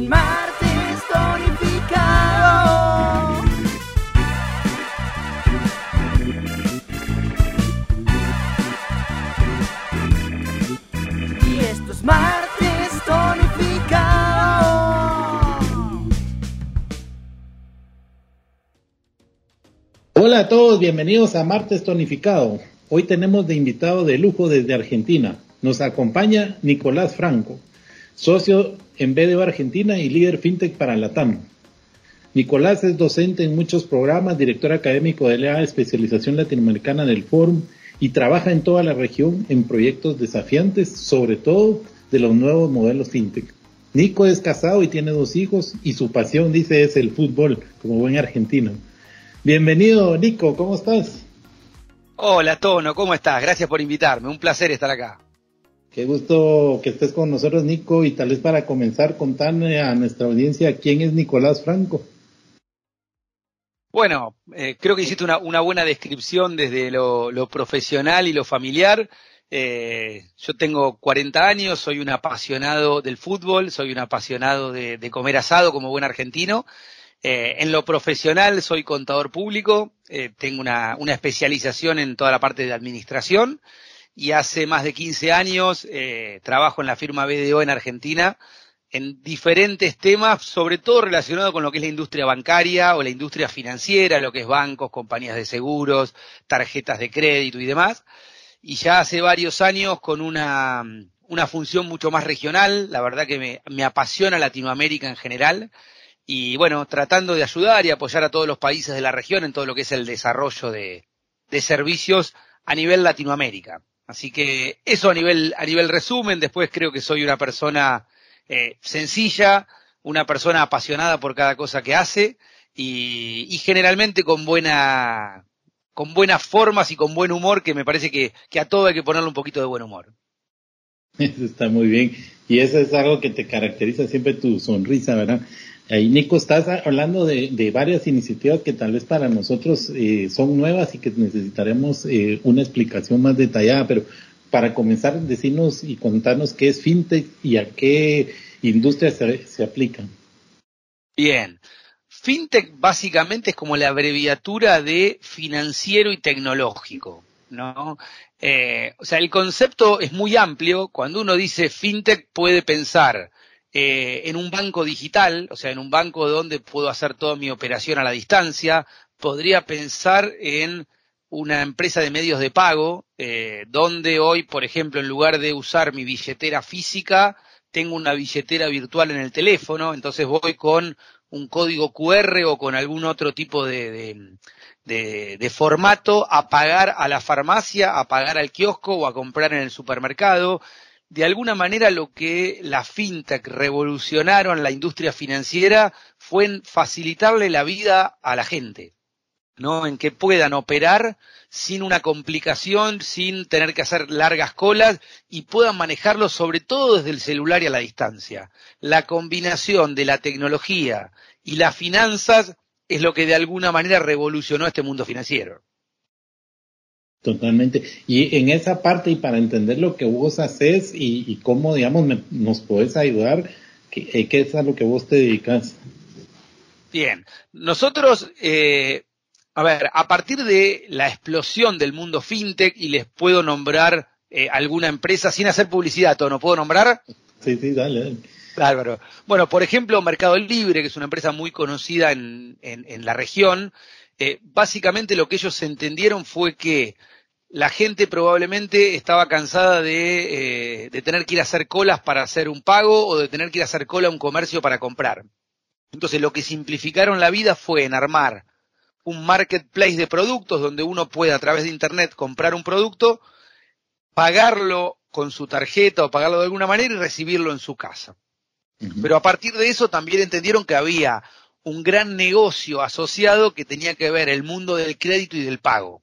Martes tonificado. Y esto es martes tonificado. Hola a todos, bienvenidos a Martes Tonificado. Hoy tenemos de invitado de lujo desde Argentina. Nos acompaña Nicolás Franco, socio en BDO Argentina y líder fintech para Latam. Nicolás es docente en muchos programas, director académico de la especialización latinoamericana del Fórum y trabaja en toda la región en proyectos desafiantes, sobre todo de los nuevos modelos fintech. Nico es casado y tiene dos hijos y su pasión, dice, es el fútbol, como buen argentino. Bienvenido, Nico, ¿cómo estás? Hola, Tono, ¿cómo estás? Gracias por invitarme, un placer estar acá. Qué gusto que estés con nosotros, Nico, y tal vez para comenzar, contarle a nuestra audiencia quién es Nicolás Franco. Bueno, eh, creo que hiciste una, buena descripción desde lo, profesional y lo familiar. Eh, yo tengo 40 años, soy un apasionado del fútbol, soy un apasionado de, comer asado como buen argentino. Eh, en lo profesional soy contador público, tengo una, especialización en toda la parte de administración y hace más de 15 años eh, trabajo en la firma BDO en Argentina en diferentes temas, sobre todo relacionado con lo que es la industria bancaria o la industria financiera, lo que es bancos, compañías de seguros, tarjetas de crédito y demás. Y ya hace varios años con una, una función mucho más regional, la verdad que me, me apasiona Latinoamérica en general y bueno, tratando de ayudar y apoyar a todos los países de la región en todo lo que es el desarrollo de, de servicios a nivel Latinoamérica. Así que eso a nivel, a nivel resumen, después creo que soy una persona eh, sencilla, una persona apasionada por cada cosa que hace y, y, generalmente con buena, con buenas formas y con buen humor, que me parece que, que a todo hay que ponerle un poquito de buen humor. Eso está muy bien. Y eso es algo que te caracteriza siempre tu sonrisa, ¿verdad? Ahí, Nico, estás hablando de, varias iniciativas que tal vez para nosotros eh, son nuevas y que necesitaremos eh, una explicación más detallada, pero para comenzar, decirnos y contarnos qué es FinTech y a qué industria se, se aplican. Bien. FinTech básicamente es como la abreviatura de financiero y tecnológico, ¿no? Eh, o sea, el concepto es muy amplio. Cuando uno dice FinTech puede pensar eh, en un banco digital, o sea, en un banco donde puedo hacer toda mi operación a la distancia, podría pensar en una empresa de medios de pago, eh, donde hoy, por ejemplo, en lugar de usar mi billetera física, tengo una billetera virtual en el teléfono, entonces voy con un código QR o con algún otro tipo de, de, de, de formato a pagar a la farmacia, a pagar al kiosco o a comprar en el supermercado de alguna manera lo que la fintech revolucionaron la industria financiera fue en facilitarle la vida a la gente, ¿no? En que puedan operar sin una complicación, sin tener que hacer largas colas y puedan manejarlo sobre todo desde el celular y a la distancia. La combinación de la tecnología y las finanzas es lo que de alguna manera revolucionó este mundo financiero. Totalmente. Y en esa parte, y para entender lo que vos haces y, y cómo, digamos, me, nos podés ayudar, ¿qué, eh, ¿qué, es a lo que vos te dedicas? Bien. Nosotros, eh, a ver, a partir de la explosión del mundo fintech, y les puedo nombrar eh, alguna empresa sin hacer publicidad, ¿no puedo nombrar? Sí, sí, dale, dale. Álvaro. Bueno, por ejemplo, Mercado Libre, que es una empresa muy conocida en, en, en la región, eh, básicamente lo que ellos entendieron fue que la gente probablemente estaba cansada de, eh, de, tener que ir a hacer colas para hacer un pago o de tener que ir a hacer cola a un comercio para comprar. Entonces lo que simplificaron la vida fue en armar un marketplace de productos donde uno puede a través de Internet comprar un producto, pagarlo con su tarjeta o pagarlo de alguna manera y recibirlo en su casa. Uh -huh. Pero a partir de eso también entendieron que había un gran negocio asociado que tenía que ver el mundo del crédito y del pago.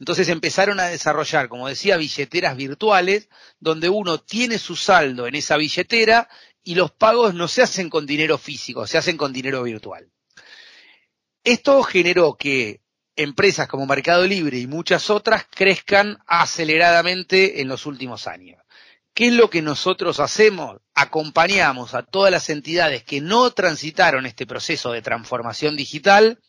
Entonces empezaron a desarrollar, como decía, billeteras virtuales, donde uno tiene su saldo en esa billetera y los pagos no se hacen con dinero físico, se hacen con dinero virtual. Esto generó que empresas como Mercado Libre y muchas otras crezcan aceleradamente en los últimos años. ¿Qué es lo que nosotros hacemos? Acompañamos a todas las entidades que no transitaron este proceso de transformación digital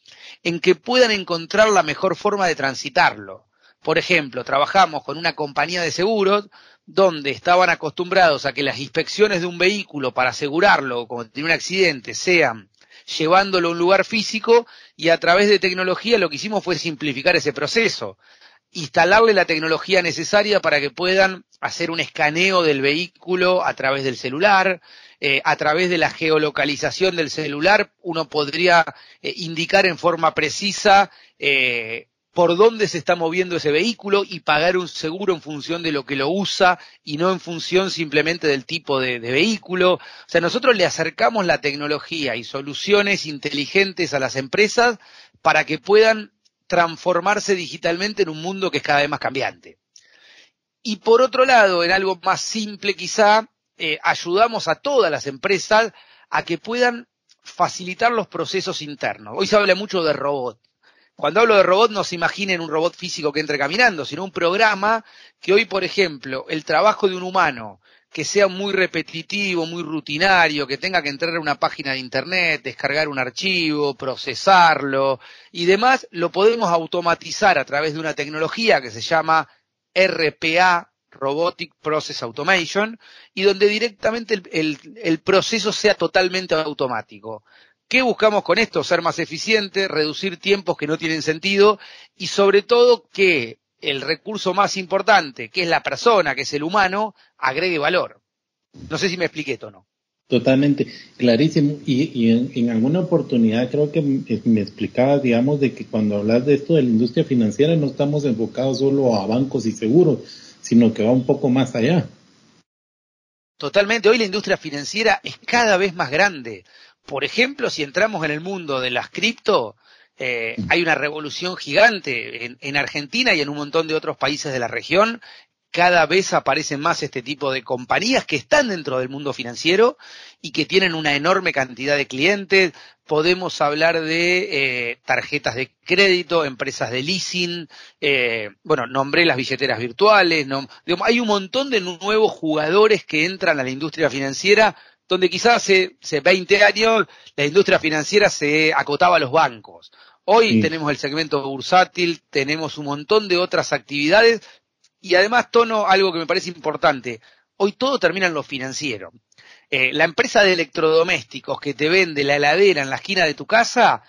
en que puedan encontrar la mejor forma de transitarlo. Por ejemplo, trabajamos con una compañía de seguros donde estaban acostumbrados a que las inspecciones de un vehículo para asegurarlo cuando tiene un accidente sean llevándolo a un lugar físico y a través de tecnología lo que hicimos fue simplificar ese proceso, instalarle la tecnología necesaria para que puedan hacer un escaneo del vehículo a través del celular, eh, a través de la geolocalización del celular uno podría eh, indicar en forma precisa eh, por dónde se está moviendo ese vehículo y pagar un seguro en función de lo que lo usa y no en función simplemente del tipo de, de, vehículo. O sea, nosotros le acercamos la tecnología y soluciones inteligentes a las empresas para que puedan transformarse digitalmente en un mundo que es cada vez más cambiante. Y por otro lado, en algo más simple quizá, eh, ayudamos a todas las empresas a que puedan facilitar los procesos internos. Hoy se habla mucho de robot. Cuando hablo de robot no se imaginen un robot físico que entre caminando, sino un programa que hoy, por ejemplo, el trabajo de un humano que sea muy repetitivo, muy rutinario, que tenga que entrar a una página de internet, descargar un archivo, procesarlo y demás, lo podemos automatizar a través de una tecnología que se llama RPA, Robotic Process Automation, y donde directamente el, el, proceso sea totalmente automático. ¿Qué buscamos con esto? Ser más eficiente, reducir tiempos que no tienen sentido y sobre todo que el recurso más importante, que es la persona, que es el humano, agregue valor. No sé si me expliqué o no. Totalmente, clarísimo. Y, en, en, alguna oportunidad creo que me explicabas, digamos, de que cuando hablas de esto de la industria financiera no estamos enfocados solo a bancos y seguros, sino que va un poco más allá. Totalmente. Hoy la industria financiera es cada vez más grande. Por ejemplo, si entramos en el mundo de las cripto, eh, hay una revolución gigante en, en, Argentina y en un montón de otros países de la región. Cada vez aparecen más este tipo de compañías que están dentro del mundo financiero y que tienen una enorme cantidad de clientes. Podemos hablar de eh, tarjetas de crédito, empresas de leasing, eh, bueno, nombré las billeteras virtuales. No, digamos, hay un montón de nuevos jugadores que entran a la industria financiera donde quizás hace, hace 20 años la industria financiera se acotaba a los bancos. Hoy sí. tenemos el segmento bursátil, tenemos un montón de otras actividades y además tono algo que me parece importante. Hoy todo termina en lo financiero. Eh, la empresa de electrodomésticos que te vende la heladera en la esquina de tu casa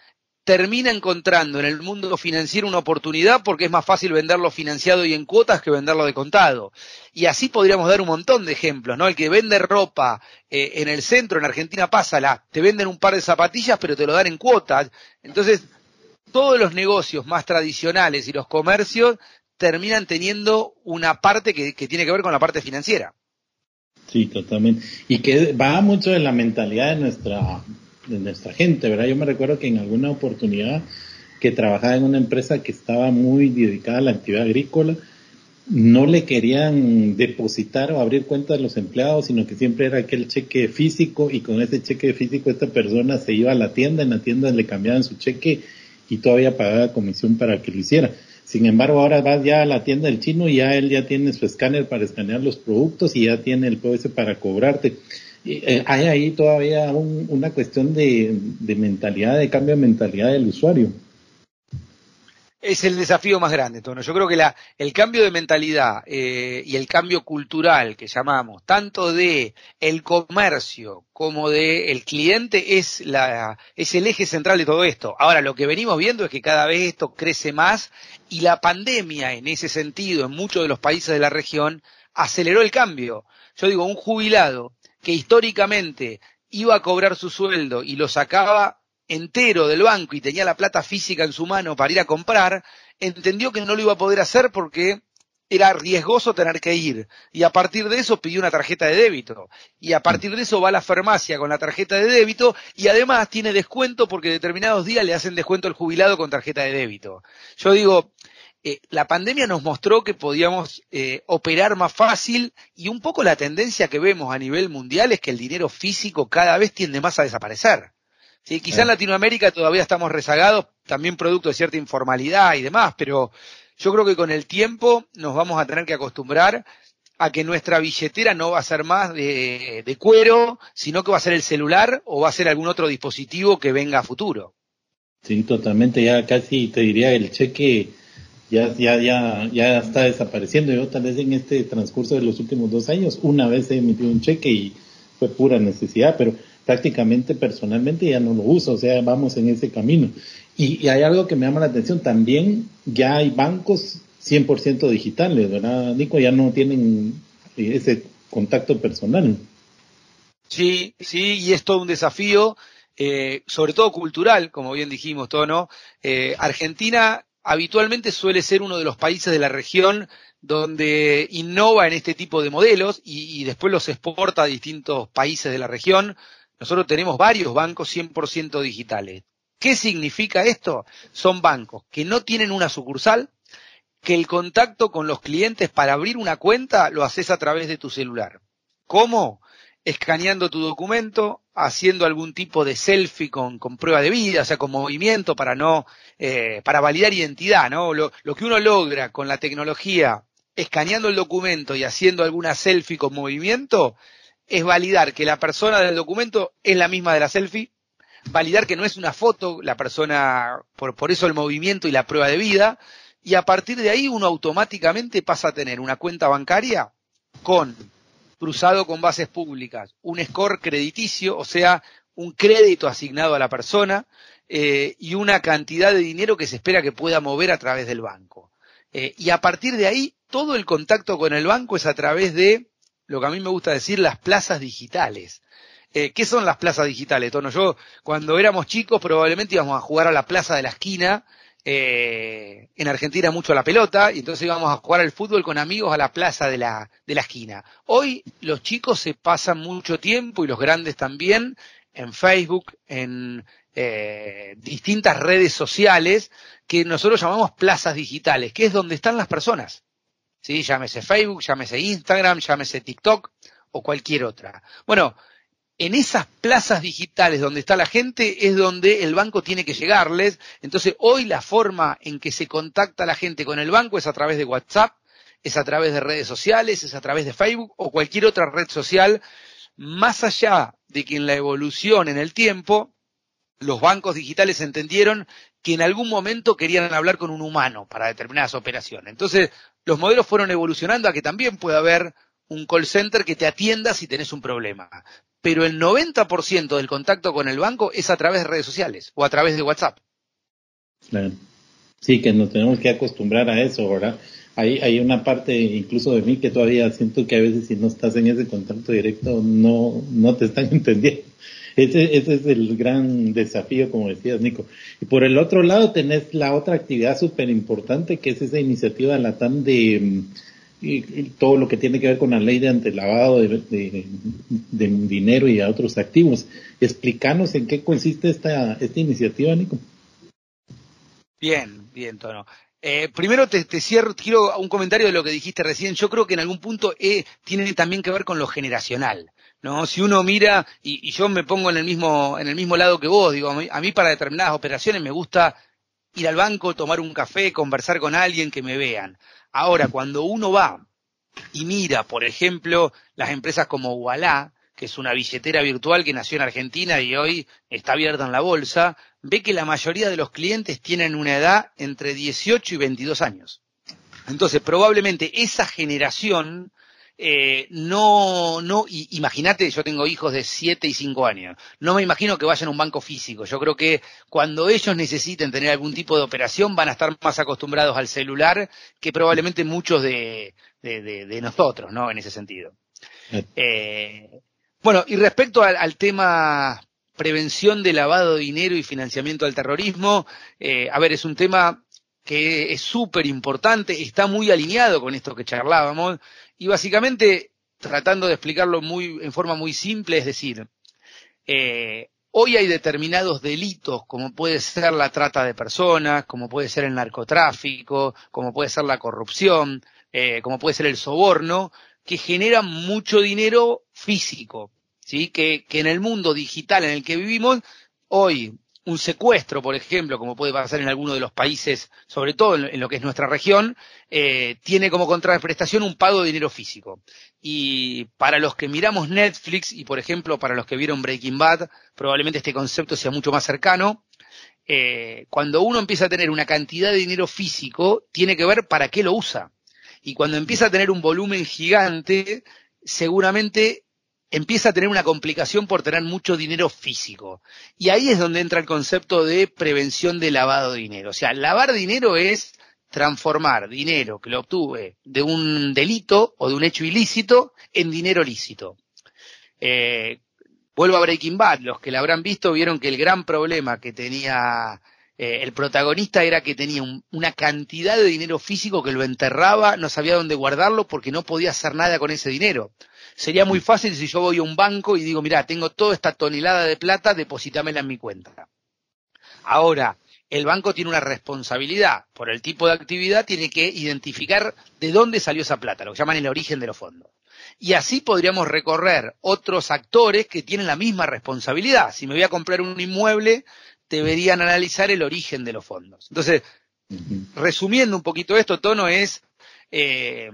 termina encontrando en el mundo financiero una oportunidad porque es más fácil venderlo financiado y en cuotas que venderlo de contado. Y así podríamos dar un montón de ejemplos, ¿no? El que vende ropa eh, en el centro, en Argentina, pásala, te venden un par de zapatillas pero te lo dan en cuotas. Entonces, todos los negocios más tradicionales y los comercios terminan teniendo una parte que, que tiene que ver con la parte financiera. Sí, totalmente. Y que va mucho de la mentalidad de nuestra de nuestra gente, ¿verdad? Yo me recuerdo que en alguna oportunidad que trabajaba en una empresa que estaba muy dedicada a la actividad agrícola, no le querían depositar o abrir cuentas a los empleados, sino que siempre era aquel cheque físico y con ese cheque físico esta persona se iba a la tienda, en la tienda le cambiaban su cheque y todavía pagaba comisión para que lo hiciera. Sin embargo, ahora vas ya a la tienda del chino y ya él ya tiene su escáner para escanear los productos y ya tiene el POS para cobrarte eh, hay ahí todavía un, una cuestión de, de, mentalidad, de cambio de mentalidad del usuario. Es el desafío más grande, Tono. Yo creo que la, el cambio de mentalidad eh, y el cambio cultural que llamamos, tanto de el comercio como de el cliente, es, la, es el eje central de todo esto. Ahora, lo que venimos viendo es que cada vez esto crece más y la pandemia, en ese sentido, en muchos de los países de la región, aceleró el cambio. Yo digo, un jubilado que históricamente iba a cobrar su sueldo y lo sacaba entero del banco y tenía la plata física en su mano para ir a comprar, entendió que no lo iba a poder hacer porque era riesgoso tener que ir. Y a partir de eso pidió una tarjeta de débito. Y a partir de eso va a la farmacia con la tarjeta de débito y además tiene descuento porque determinados días le hacen descuento al jubilado con tarjeta de débito. Yo digo, eh, la pandemia nos mostró que podíamos eh, operar más fácil y un poco la tendencia que vemos a nivel mundial es que el dinero físico cada vez tiende más a desaparecer. ¿Sí? Quizá en Latinoamérica todavía estamos rezagados, también producto de cierta informalidad y demás, pero yo creo que con el tiempo nos vamos a tener que acostumbrar a que nuestra billetera no va a ser más de, de, cuero, sino que va a ser el celular o va a ser algún otro dispositivo que venga a futuro. Sí, totalmente, ya casi te diría el cheque ya, ya, ya, ya está desapareciendo. Yo tal vez en este transcurso de los últimos dos años, una vez he emitido un cheque y fue pura necesidad, pero prácticamente personalmente ya no lo uso, o sea, vamos en ese camino. Y, hay algo que me llama la atención, también ya hay bancos 100% digitales, ¿verdad, Nico? Ya no tienen ese contacto personal. Sí, sí, y es todo un desafío, eh, sobre todo cultural, como bien dijimos, todo, ¿no? Eh, Argentina habitualmente suele ser uno de los países de la región donde innova en este tipo de modelos y después los exporta a distintos países de la región. Nosotros tenemos varios bancos 100% digitales. ¿Qué significa esto? Son bancos que no tienen una sucursal, que el contacto con los clientes para abrir una cuenta lo haces a través de tu celular. ¿Cómo? Escaneando tu documento, haciendo algún tipo de selfie con, con prueba de vida, o sea, con movimiento para no, eh, para validar identidad, ¿no? Lo, lo que uno logra con la tecnología, escaneando el documento y haciendo alguna selfie con movimiento, es validar que la persona del documento es la misma de la selfie, validar que no es una foto, la persona, por, por eso el movimiento y la prueba de vida, y a partir de ahí uno automáticamente pasa a tener una cuenta bancaria con cruzado con bases públicas, un score crediticio, o sea, un crédito asignado a la persona eh, y una cantidad de dinero que se espera que pueda mover a través del banco. Eh, y a partir de ahí, todo el contacto con el banco es a través de lo que a mí me gusta decir las plazas digitales. Eh, ¿Qué son las plazas digitales, Tono? Yo, cuando éramos chicos, probablemente íbamos a jugar a la plaza de la esquina eh, en Argentina mucho la pelota y entonces íbamos a jugar al fútbol con amigos a la plaza de la, de la esquina. Hoy los chicos se pasan mucho tiempo y los grandes también en Facebook, en eh, distintas redes sociales que nosotros llamamos plazas digitales, que es donde están las personas. ¿Sí? Llámese Facebook, llámese Instagram, llámese TikTok o cualquier otra. Bueno, en esas plazas digitales donde está la gente es donde el banco tiene que llegarles. Entonces, hoy la forma en que se contacta la gente con el banco es a través de WhatsApp, es a través de redes sociales, es a través de Facebook o cualquier otra red social, más allá de que en la evolución en el tiempo, los bancos digitales entendieron que en algún momento querían hablar con un humano para determinadas operaciones. Entonces, los modelos fueron evolucionando a que también pueda haber un call center que te atienda si tenés un problema pero el 90% del contacto con el banco es a través de redes sociales o a través de WhatsApp. Claro. Sí, que nos tenemos que acostumbrar a eso, ¿verdad? Hay, hay una parte incluso de mí que todavía siento que a veces si no estás en ese contacto directo no, no te están entendiendo. Ese, ese es el gran desafío, como decías, Nico. Y por el otro lado tenés la otra actividad súper importante que es esa iniciativa LATAM de y, todo lo que tiene que ver con la ley de antelavado de, de, de, dinero y a otros activos. Explícanos en qué consiste esta, esta iniciativa, Nico. Bien, bien, Tono. Eh, primero te, te, cierro, quiero un comentario de lo que dijiste recién. Yo creo que en algún punto eh, tiene también que ver con lo generacional. ¿No? Si uno mira, y, yo me pongo en el mismo, en el mismo lado que vos, digo, a mí, a para determinadas operaciones me gusta ir al banco, tomar un café, conversar con alguien que me vean. Ahora, cuando uno va y mira, por ejemplo, las empresas como Ualá, que es una billetera virtual que nació en Argentina y hoy está abierta en la bolsa, ve que la mayoría de los clientes tienen una edad entre 18 y 22 años. Entonces, probablemente esa generación eh, no, no, imagínate, yo tengo hijos de 7 y 5 años, no me imagino que vayan a un banco físico, yo creo que cuando ellos necesiten tener algún tipo de operación van a estar más acostumbrados al celular que probablemente muchos de, de, de, de nosotros, ¿no? En ese sentido. Eh, bueno, y respecto al, al, tema prevención de lavado de dinero y financiamiento al terrorismo, eh, a ver, es un tema que es súper importante, está muy alineado con esto que charlábamos. Y básicamente, tratando de explicarlo muy, en forma muy simple, es decir, eh, hoy hay determinados delitos, como puede ser la trata de personas, como puede ser el narcotráfico, como puede ser la corrupción, eh, como puede ser el soborno, que generan mucho dinero físico, ¿sí? Que, que en el mundo digital en el que vivimos, hoy un secuestro, por ejemplo, como puede pasar en alguno de los países, sobre todo en, lo que es nuestra región, eh, tiene como contraprestación un pago de dinero físico. Y para los que miramos Netflix y, por ejemplo, para los que vieron Breaking Bad, probablemente este concepto sea mucho más cercano. Eh, cuando uno empieza a tener una cantidad de dinero físico, tiene que ver para qué lo usa. Y cuando empieza a tener un volumen gigante, seguramente empieza a tener una complicación por tener mucho dinero físico. Y ahí es donde entra el concepto de prevención de lavado de dinero. O sea, lavar dinero es transformar dinero que lo obtuve de un delito o de un hecho ilícito en dinero lícito. Eh, vuelvo a Breaking Bad, los que la habrán visto vieron que el gran problema que tenía eh, el protagonista era que tenía una cantidad de dinero físico que lo enterraba, no sabía dónde guardarlo porque no podía hacer nada con ese dinero. Sería muy fácil si yo voy a un banco y digo, mira, tengo toda esta tonelada de plata, depositámela en mi cuenta. Ahora, el banco tiene una responsabilidad. Por el tipo de actividad tiene que identificar de dónde salió esa plata, lo que llaman el origen de los fondos. Y así podríamos recorrer otros actores que tienen la misma responsabilidad. Si me voy a comprar un inmueble, deberían analizar el origen de los fondos. Entonces, resumiendo un poquito esto, Tono es eh,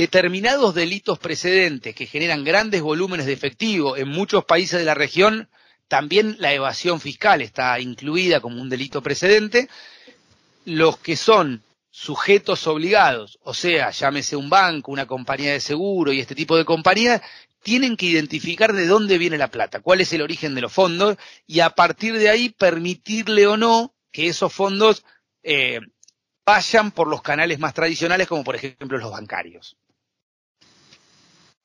determinados delitos precedentes que generan grandes volúmenes de efectivo en muchos países de la región, también la evasión fiscal está incluida como un delito precedente. Los que son sujetos obligados, o sea, llámese un banco, una compañía de seguro y este tipo de compañías, tienen que identificar de dónde viene la plata, cuál es el origen de los fondos y a partir de ahí permitirle o no que esos fondos eh, vayan por los canales más tradicionales como por ejemplo los bancarios.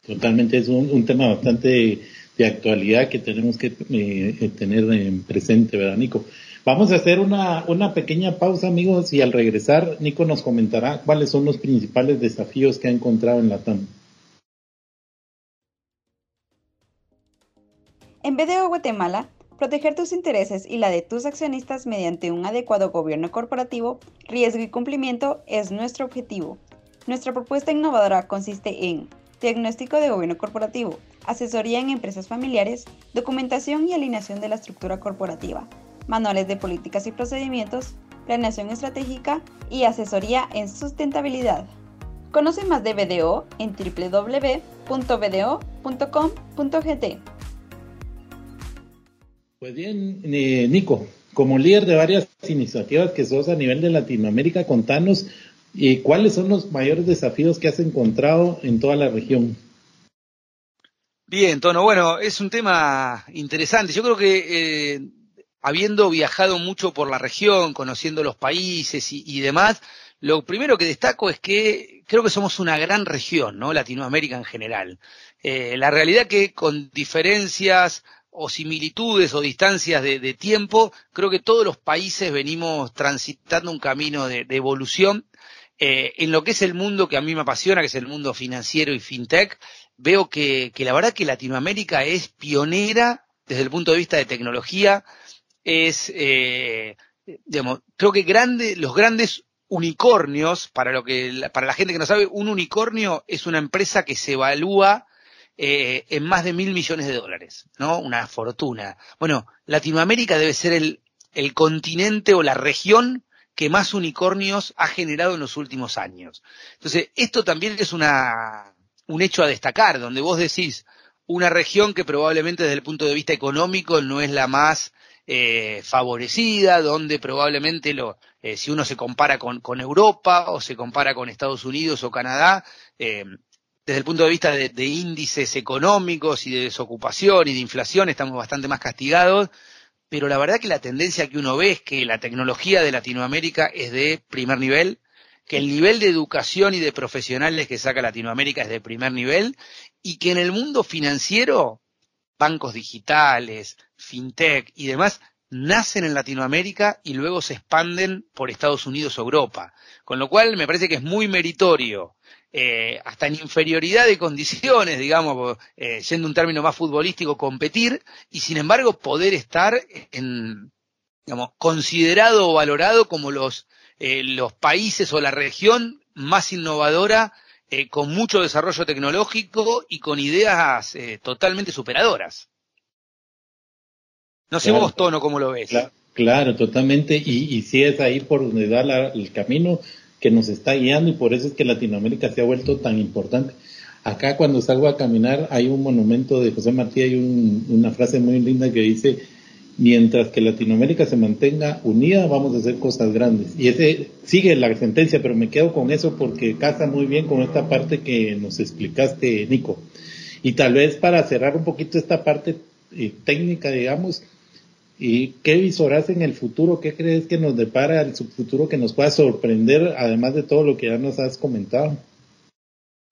Totalmente, es un, tema bastante de actualidad que tenemos que eh, tener en presente, ¿verdad, Nico? Vamos a hacer una, una pequeña pausa, amigos, y al regresar, Nico nos comentará cuáles son los principales desafíos que ha encontrado en la TAM. En BDO Guatemala, proteger tus intereses y la de tus accionistas mediante un adecuado gobierno corporativo, riesgo y cumplimiento es nuestro objetivo. Nuestra propuesta innovadora consiste en diagnóstico de gobierno corporativo, asesoría en empresas familiares, documentación y alineación de la estructura corporativa, manuales de políticas y procedimientos, planeación estratégica y asesoría en sustentabilidad. Conoce más de BDO en www.bdo.com.gt. Pues bien, eh, Nico, como líder de varias iniciativas que sos a nivel de Latinoamérica, contanos eh, cuáles son los mayores desafíos que has encontrado en toda la región. Bien, Tono, bueno, es un tema interesante. Yo creo que eh, habiendo viajado mucho por la región, conociendo los países y, demás, lo primero que destaco es que creo que somos una gran región, ¿no? Latinoamérica en general. la realidad que con diferencias o similitudes o distancias de, tiempo, creo que todos los países venimos transitando un camino de, evolución. Eh, en lo que es el mundo que a mí me apasiona, que es el mundo financiero y fintech, veo que, la verdad que Latinoamérica es pionera desde el punto de vista de tecnología, es, eh, digamos, creo que grande, los grandes unicornios, para lo que, para la gente que no sabe, un unicornio es una empresa que se evalúa eh, en más de mil millones de dólares, ¿no? Una fortuna. Bueno, Latinoamérica debe ser el, el continente o la región que más unicornios ha generado en los últimos años. Entonces, esto también es una, un hecho a destacar, donde vos decís una región que probablemente desde el punto de vista económico no es la más eh, favorecida, donde probablemente lo, eh, si uno se compara con, con, Europa o se compara con Estados Unidos o Canadá, eh, desde el punto de vista de, índices económicos y de desocupación y de inflación estamos bastante más castigados, pero la verdad que la tendencia que uno ve es que la tecnología de Latinoamérica es de primer nivel, que el nivel de educación y de profesionales que saca Latinoamérica es de primer nivel y que en el mundo financiero, bancos digitales, fintech y demás, nacen en Latinoamérica y luego se expanden por Estados Unidos o Europa. Con lo cual me parece que es muy meritorio eh, hasta en inferioridad de condiciones, digamos, eh, siendo un término más futbolístico, competir y sin embargo poder estar en, digamos, considerado o valorado como los, eh, los países o la región más innovadora con mucho desarrollo tecnológico y con ideas totalmente superadoras. No sé vos, Tono, cómo lo ves. Claro, totalmente. Y, y sí es ahí por donde da el camino que nos está guiando y por eso es que Latinoamérica se ha vuelto tan importante. Acá cuando salgo a caminar hay un monumento de José Martí, hay una frase muy linda que dice, mientras que Latinoamérica se mantenga unida, vamos a hacer cosas grandes. Y ese sigue la sentencia, pero me quedo con eso porque casa muy bien con esta parte que nos explicaste, Nico. Y tal vez para cerrar un poquito esta parte eh, técnica, digamos, ¿y qué visoras en el futuro? ¿Qué crees que nos depara el futuro que nos pueda sorprender, además de todo lo que ya nos has comentado?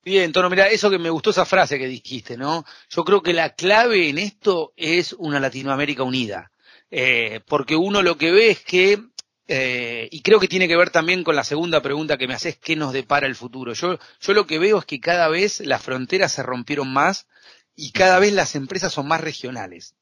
Bien, Tono, mira, eso que me gustó esa frase que dijiste, ¿no? Yo creo que la clave en esto es una Latinoamérica unida. Eh, porque uno lo que ve es que, eh, y creo que tiene que ver también con la segunda pregunta que me haces, ¿qué nos depara el futuro? Yo, yo lo que veo es que cada vez las fronteras se rompieron más y cada vez las empresas son más regionales.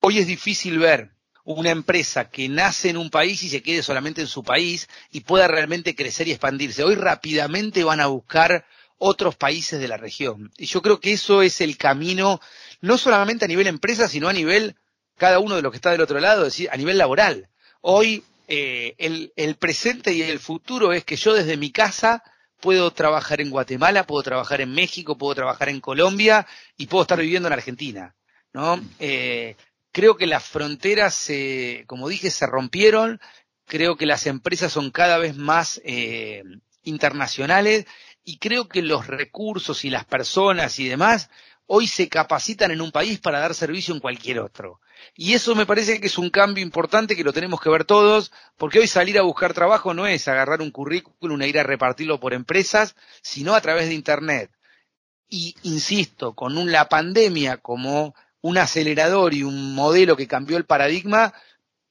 Hoy es difícil ver una empresa que nace en un país y se quede solamente en su país y pueda realmente crecer y expandirse. Hoy rápidamente van a buscar otros países de la región. Y yo creo que eso es el camino, no solamente a nivel empresa, sino a nivel cada uno de los que está del otro lado, es decir, a nivel laboral. Hoy eh, el, el presente y el futuro es que yo desde mi casa puedo trabajar en Guatemala, puedo trabajar en México, puedo trabajar en Colombia y puedo estar viviendo en Argentina. ¿no? Eh, creo que las fronteras, se, como dije, se rompieron. Creo que las empresas son cada vez más eh, internacionales y creo que los recursos y las personas y demás hoy se capacitan en un país para dar servicio en cualquier otro. Y eso me parece que es un cambio importante que lo tenemos que ver todos, porque hoy salir a buscar trabajo no es agarrar un currículum e ir a repartirlo por empresas, sino a través de Internet. Y insisto, con la pandemia como un acelerador y un modelo que cambió el paradigma,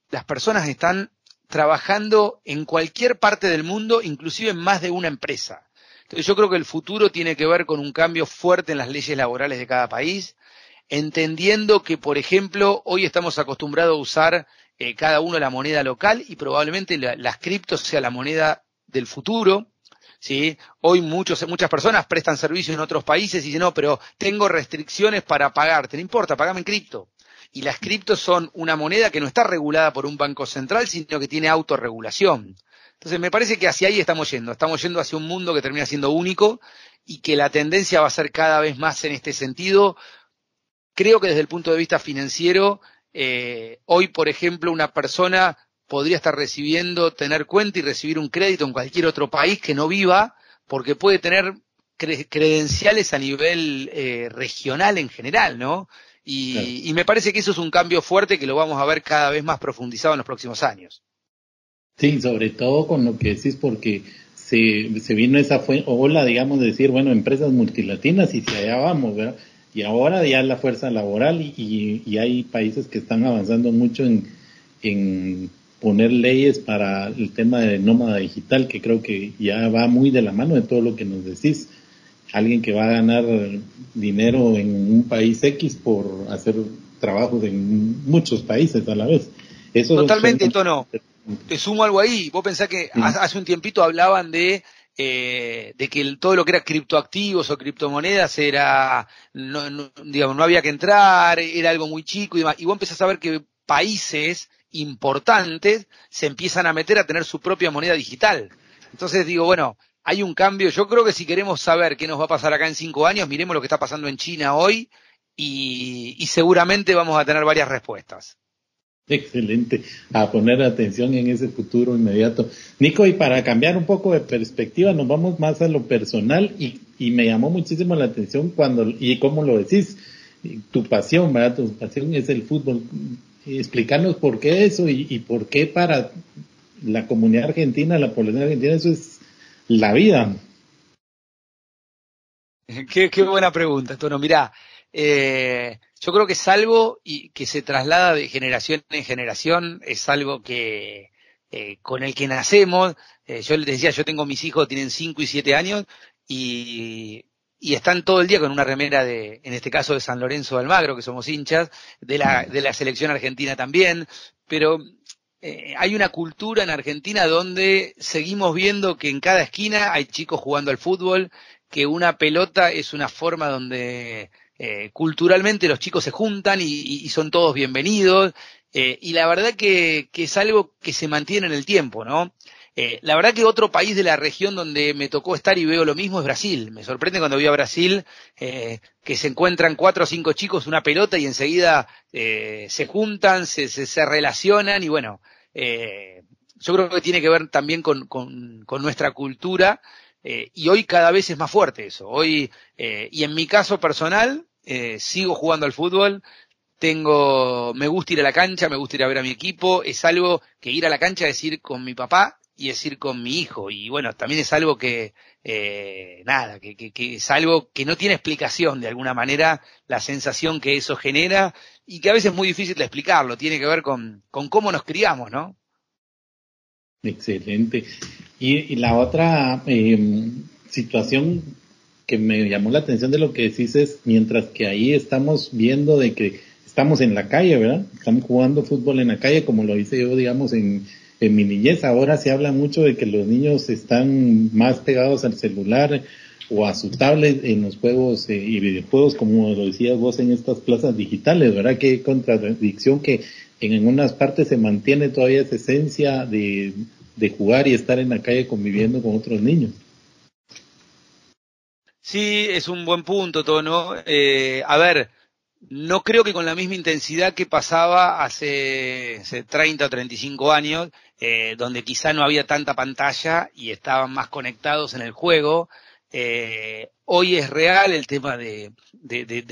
las personas están trabajando en cualquier parte del mundo, inclusive en más de una empresa. Entonces yo creo que el futuro tiene que ver con un cambio fuerte en las leyes laborales de cada país, entendiendo que, por ejemplo, hoy estamos acostumbrados a usar eh, cada uno la moneda local y probablemente las criptos sea la moneda del futuro. ¿Sí? Hoy muchos, muchas personas prestan servicios en otros países y dicen, no, pero tengo restricciones para pagarte. No importa, pagame en cripto. Y las criptos son una moneda que no está regulada por un banco central, sino que tiene autorregulación. Entonces me parece que hacia ahí estamos yendo, estamos yendo hacia un mundo que termina siendo único y que la tendencia va a ser cada vez más en este sentido. Creo que desde el punto de vista financiero, eh, hoy, por ejemplo, una persona podría estar recibiendo, tener cuenta y recibir un crédito en cualquier otro país que no viva, porque puede tener credenciales a nivel eh, regional en general, ¿no? Y, y me parece que eso es un cambio fuerte que lo vamos a ver cada vez más profundizado en los próximos años. Sí, sobre todo con lo que decís, porque se, se vino esa ola, digamos, de decir, bueno, empresas multilatinas y si allá vamos, ¿verdad? Y ahora ya la fuerza laboral y, y, hay países que están avanzando mucho en, en poner leyes para el tema de nómada digital, que creo que ya va muy de la mano de todo lo que nos decís. Alguien que va a ganar dinero en un país X por hacer trabajos en muchos países a la vez. Eso Totalmente, Tono. Te sumo algo ahí. Vos pensás que hace un tiempito hablaban de eh, de que todo lo que era criptoactivos o criptomonedas era, no, digamos, no había que entrar, era algo muy chico y demás. Y vos empezás a ver que países importantes se empiezan a meter a tener su propia moneda digital. Entonces digo, bueno, hay un cambio. Yo creo que si queremos saber qué nos va a pasar acá en cinco años, miremos lo que está pasando en China hoy y seguramente vamos a tener varias respuestas. Excelente, a poner atención en ese futuro inmediato. Nico, y para cambiar un poco de perspectiva, nos vamos más a lo personal y, me llamó muchísimo la atención cuando, y cómo lo decís, tu pasión, ¿verdad? Tu pasión es el fútbol. Explicarnos por qué eso y, por qué para la comunidad argentina, la población argentina, eso es la vida. Qué, qué buena pregunta, Tono. Mirá, eh, yo creo que es algo y que se traslada de generación en generación, es algo que eh, con el que nacemos. Eh, yo les decía, yo tengo mis hijos, tienen 5 y 7 años y, y están todo el día con una remera de, en este caso de San Lorenzo de Almagro, que somos hinchas, de la, de la selección argentina también, pero eh, hay una cultura en Argentina donde seguimos viendo que en cada esquina hay chicos jugando al fútbol, que una pelota es una forma donde eh, culturalmente los chicos se juntan y, son todos bienvenidos. Eh, y la verdad que, que, es algo que se mantiene en el tiempo, ¿no? Eh, la verdad que otro país de la región donde me tocó estar y veo lo mismo es Brasil. Me sorprende cuando voy a Brasil eh, que se encuentran cuatro o cinco chicos una pelota y enseguida eh, se juntan, se, se, se, relacionan y bueno, yo creo que tiene que ver también con, con, con nuestra cultura y hoy cada vez es más fuerte eso. Hoy, y en mi caso personal, sigo jugando al fútbol, tengo, me gusta ir a la cancha, me gusta ir a ver a mi equipo, es algo que ir a la cancha es ir con mi papá y es ir con mi hijo. Y bueno, también es algo que, eh, nada, que, que, es algo que no tiene explicación de alguna manera, la sensación que eso genera y que a veces es muy difícil de explicarlo, tiene que ver con, con cómo nos criamos, ¿no? Excelente. Y, y la otra eh, situación que me llamó la atención de lo que decís es, mientras que ahí estamos viendo de que estamos en la calle, ¿verdad? Estamos jugando fútbol en la calle, como lo hice yo, digamos, en, en mi niñez. Ahora se habla mucho de que los niños están más pegados al celular o a su tablet en los juegos eh, y videojuegos, como lo decías vos en estas plazas digitales, ¿verdad? Qué contradicción que en algunas partes se mantiene todavía esa esencia de, de jugar y estar en la calle conviviendo con otros niños. Sí, es un buen punto, Tono. Eh, a ver, no creo que con la misma intensidad que pasaba hace, hace 30 o 35 años, eh, donde quizá no había tanta pantalla y estaban más conectados en el juego. Eh, hoy es real el tema de,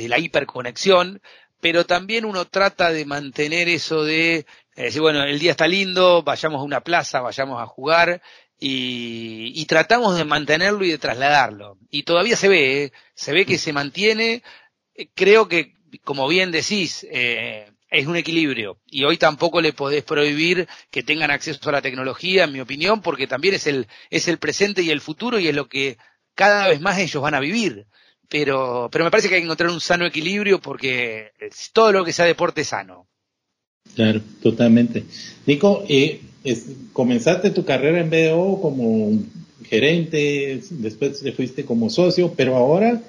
la hiperconexión, pero también uno trata de mantener eso de eh, decir, bueno, el día está lindo, vayamos a una plaza, vayamos a jugar, y, y, tratamos de mantenerlo y de trasladarlo. Y todavía se ve, se ve que se mantiene. Creo que, como bien decís, eh, es un equilibrio. Y hoy tampoco le podés prohibir que tengan acceso a la tecnología, en mi opinión, porque también es el, es el presente y el futuro y es lo que cada vez más ellos van a vivir. Pero, pero me parece que hay que encontrar un sano equilibrio porque todo lo que sea deporte es sano. Claro, totalmente. Nico, eh, comenzaste tu carrera en BDO como gerente, después te fuiste como socio, pero ahora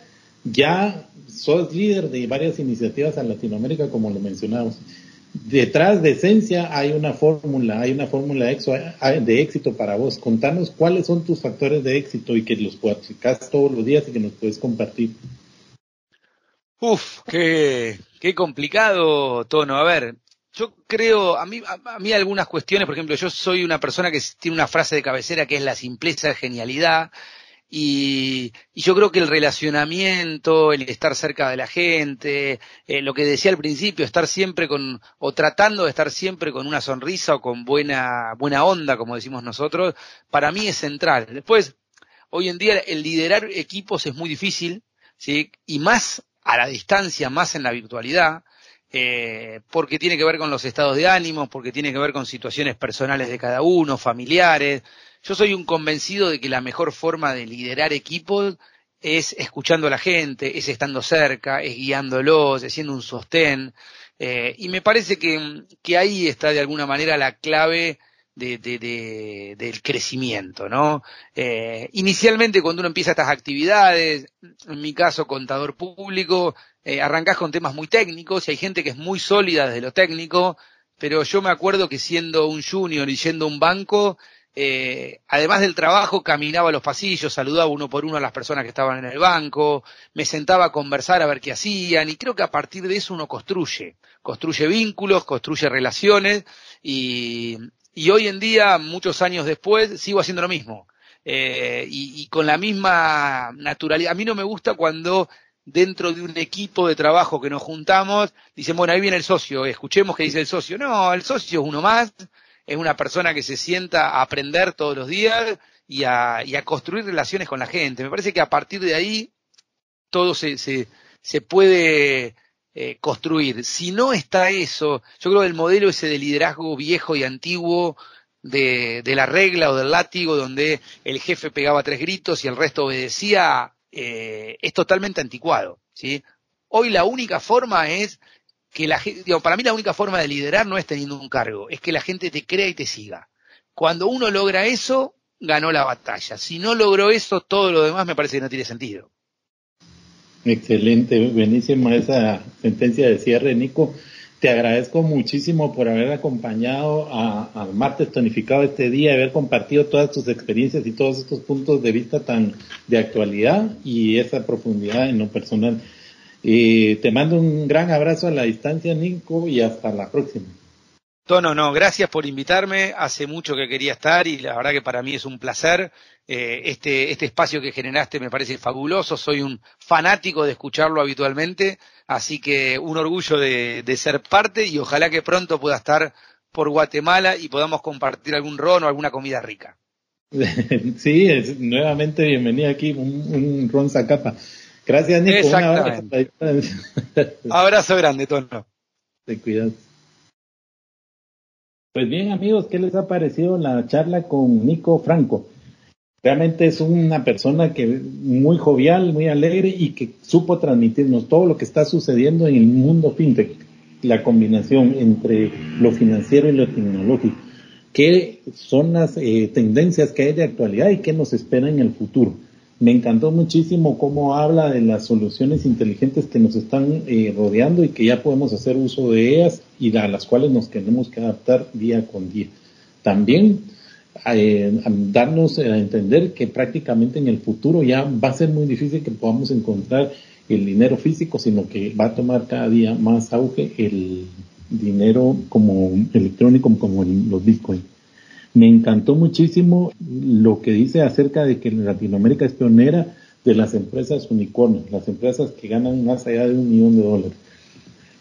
ya sos líder de varias iniciativas en Latinoamérica, como lo mencionamos. Detrás de Esencia hay una fórmula, hay una fórmula de éxito para vos. Contanos cuáles son tus factores de éxito y que los practicas todos los días y que nos puedes compartir. Uf, qué, qué complicado tono. A ver, yo creo, a mí, a, mí algunas cuestiones, por ejemplo, yo soy una persona que tiene una frase de cabecera que es la simpleza es genialidad, y, y, yo creo que el relacionamiento, el estar cerca de la gente, eh, lo que decía al principio, estar siempre con, o tratando de estar siempre con una sonrisa o con buena, buena onda, como decimos nosotros, para mí es central. Después, hoy en día el liderar equipos es muy difícil, ¿sí? Y más a la distancia, más en la virtualidad, eh, porque tiene que ver con los estados de ánimo, porque tiene que ver con situaciones personales de cada uno, familiares. Yo soy un convencido de que la mejor forma de liderar equipos es escuchando a la gente, es estando cerca, es guiándolos, es siendo un sostén. Eh, y me parece que, que, ahí está de alguna manera la clave de, de, de, del crecimiento, ¿no? Eh, inicialmente cuando uno empieza estas actividades, en mi caso contador público, eh, arrancás con temas muy técnicos y hay gente que es muy sólida desde lo técnico, pero yo me acuerdo que siendo un junior y yendo a un banco, eh, además del trabajo, caminaba los pasillos, saludaba uno por uno a las personas que estaban en el banco, me sentaba a conversar a ver qué hacían, y creo que a partir de eso uno construye, construye vínculos, construye relaciones, y, y hoy en día, muchos años después, sigo haciendo lo mismo. Eh, y, y con la misma naturalidad. A mí no me gusta cuando dentro de un equipo de trabajo que nos juntamos, dicen, bueno, ahí viene el socio, escuchemos qué dice el socio. No, el socio es uno más, es una persona que se sienta a aprender todos los días y a, y a construir relaciones con la gente. Me parece que a partir de ahí todo se, puede eh, construir. Si no está eso, yo creo que el modelo ese de liderazgo viejo y antiguo de, de la regla o del látigo, donde el jefe pegaba tres gritos y el resto obedecía, eh, es totalmente anticuado. ¿sí? Hoy la única forma es que la digo, para mí la única forma de liderar no es teniendo un cargo, es que la gente te crea y te siga. Cuando uno logra eso, ganó la batalla. Si no logró eso, todo lo demás me parece que no tiene sentido. Excelente, buenísima esa sentencia de cierre, Nico. Te agradezco muchísimo por haber acompañado a, Martes Tonificado este día, haber compartido todas tus experiencias y todos estos puntos de vista tan de actualidad y esa profundidad en lo personal. Eh, te mando un gran abrazo a la distancia, Nico, y hasta la próxima. Tono, no, gracias por invitarme. Hace mucho que quería estar y la verdad que para mí es un placer. Eh, este, este espacio que generaste me parece fabuloso. Soy un fanático de escucharlo habitualmente, así que un orgullo de, ser parte y ojalá que pronto pueda estar por Guatemala y podamos compartir algún ron o alguna comida rica. Sí, nuevamente bienvenida aquí, un, ron Zacapa. Gracias, Nico. Un abrazo. abrazo grande, Tono. Te cuidas. Pues bien amigos, ¿qué les ha parecido la charla con Nico Franco? Realmente es una persona que muy jovial, muy alegre y que supo transmitirnos todo lo que está sucediendo en el mundo fintech, la combinación entre lo financiero y lo tecnológico, qué son las eh, tendencias que hay de actualidad y qué nos espera en el futuro. Me encantó muchísimo cómo habla de las soluciones inteligentes que nos están eh, rodeando y que ya podemos hacer uso de ellas y a las cuales nos tenemos que adaptar día con día. También eh, darnos a entender que prácticamente en el futuro ya va a ser muy difícil que podamos encontrar el dinero físico, sino que va a tomar cada día más auge el dinero como electrónico, como los bitcoins. Me encantó muchísimo lo que dice acerca de que Latinoamérica es pionera de las empresas unicornios, las empresas que ganan más allá de un millón de dólares.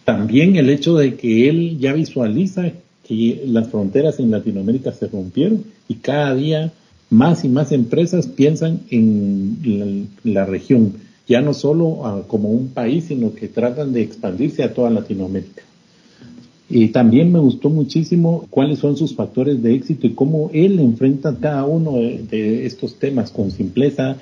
También el hecho de que él ya visualiza que las fronteras en Latinoamérica se rompieron y cada día más y más empresas piensan en la, región, ya no solo como un país, sino que tratan de expandirse a toda Latinoamérica. Y también me gustó muchísimo cuáles son sus factores de éxito y cómo él enfrenta cada uno de, estos temas con simpleza,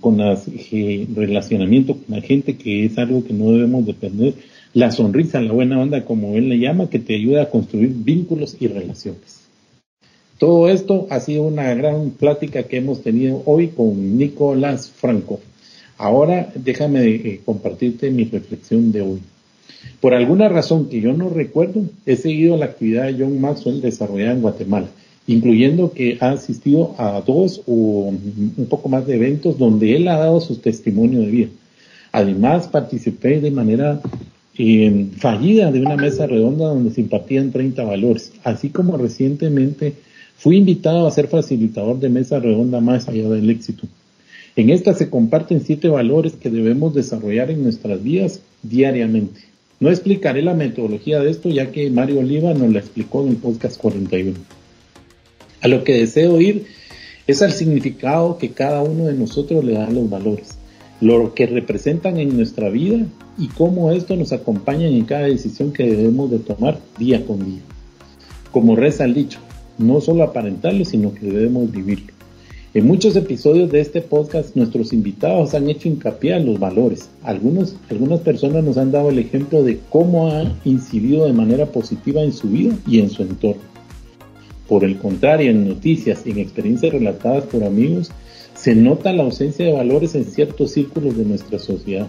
con el relacionamiento con la gente, que es algo que no debemos de perder. La sonrisa, la buena onda, como él le llama, que te ayuda a construir vínculos y relaciones. Todo esto ha sido una gran plática que hemos tenido hoy con Nicolás Franco. Ahora déjame eh, compartirte mi reflexión de hoy. Por alguna razón que yo no recuerdo, he seguido la actividad de John Maxwell desarrollada en Guatemala, incluyendo que ha asistido a dos o un poco más de eventos donde él ha dado su testimonio de vida. Además, participé de manera eh, fallida de una mesa redonda donde se impartían 30 valores, así como recientemente fui invitado a ser facilitador de mesa redonda más allá del éxito. En esta se comparten siete valores que debemos desarrollar en nuestras vidas diariamente. No explicaré la metodología de esto ya que Mario Oliva nos la explicó en el podcast 41. A lo que deseo ir es al significado que cada uno de nosotros le da a los valores, lo que representan en nuestra vida y cómo esto nos acompaña en cada decisión que debemos de tomar día con día. Como reza el dicho, no solo aparentarlo, sino que debemos vivirlo. En muchos episodios de este podcast nuestros invitados han hecho hincapié en los valores. Algunos, algunas personas nos han dado el ejemplo de cómo han incidido de manera positiva en su vida y en su entorno. Por el contrario, en noticias en experiencias relatadas por amigos, se nota la ausencia de valores en ciertos círculos de nuestra sociedad,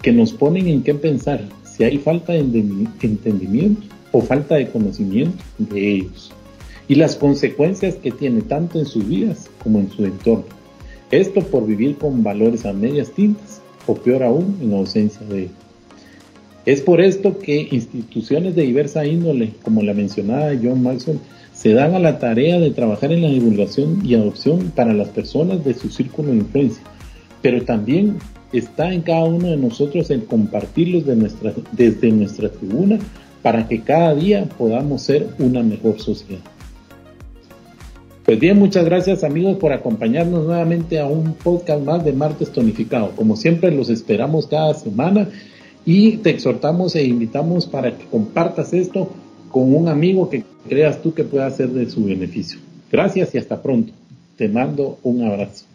que nos ponen en qué pensar si hay falta de entendimiento o falta de conocimiento de ellos y las consecuencias que tiene tanto en sus vidas como en su entorno. Esto por vivir con valores a medias tintas o peor aún en ausencia de él. Es por esto que instituciones de diversa índole, como la mencionada John Maxwell, se dan a la tarea de trabajar en la divulgación y adopción para las personas de su círculo de influencia, pero también está en cada uno de nosotros el compartirlos de desde nuestra tribuna para que cada día podamos ser una mejor sociedad. Pues bien, muchas gracias amigos por acompañarnos nuevamente a un podcast más de Martes Tonificado. Como siempre los esperamos cada semana y te exhortamos e invitamos para que compartas esto con un amigo que creas tú que pueda ser de su beneficio. Gracias y hasta pronto. Te mando un abrazo.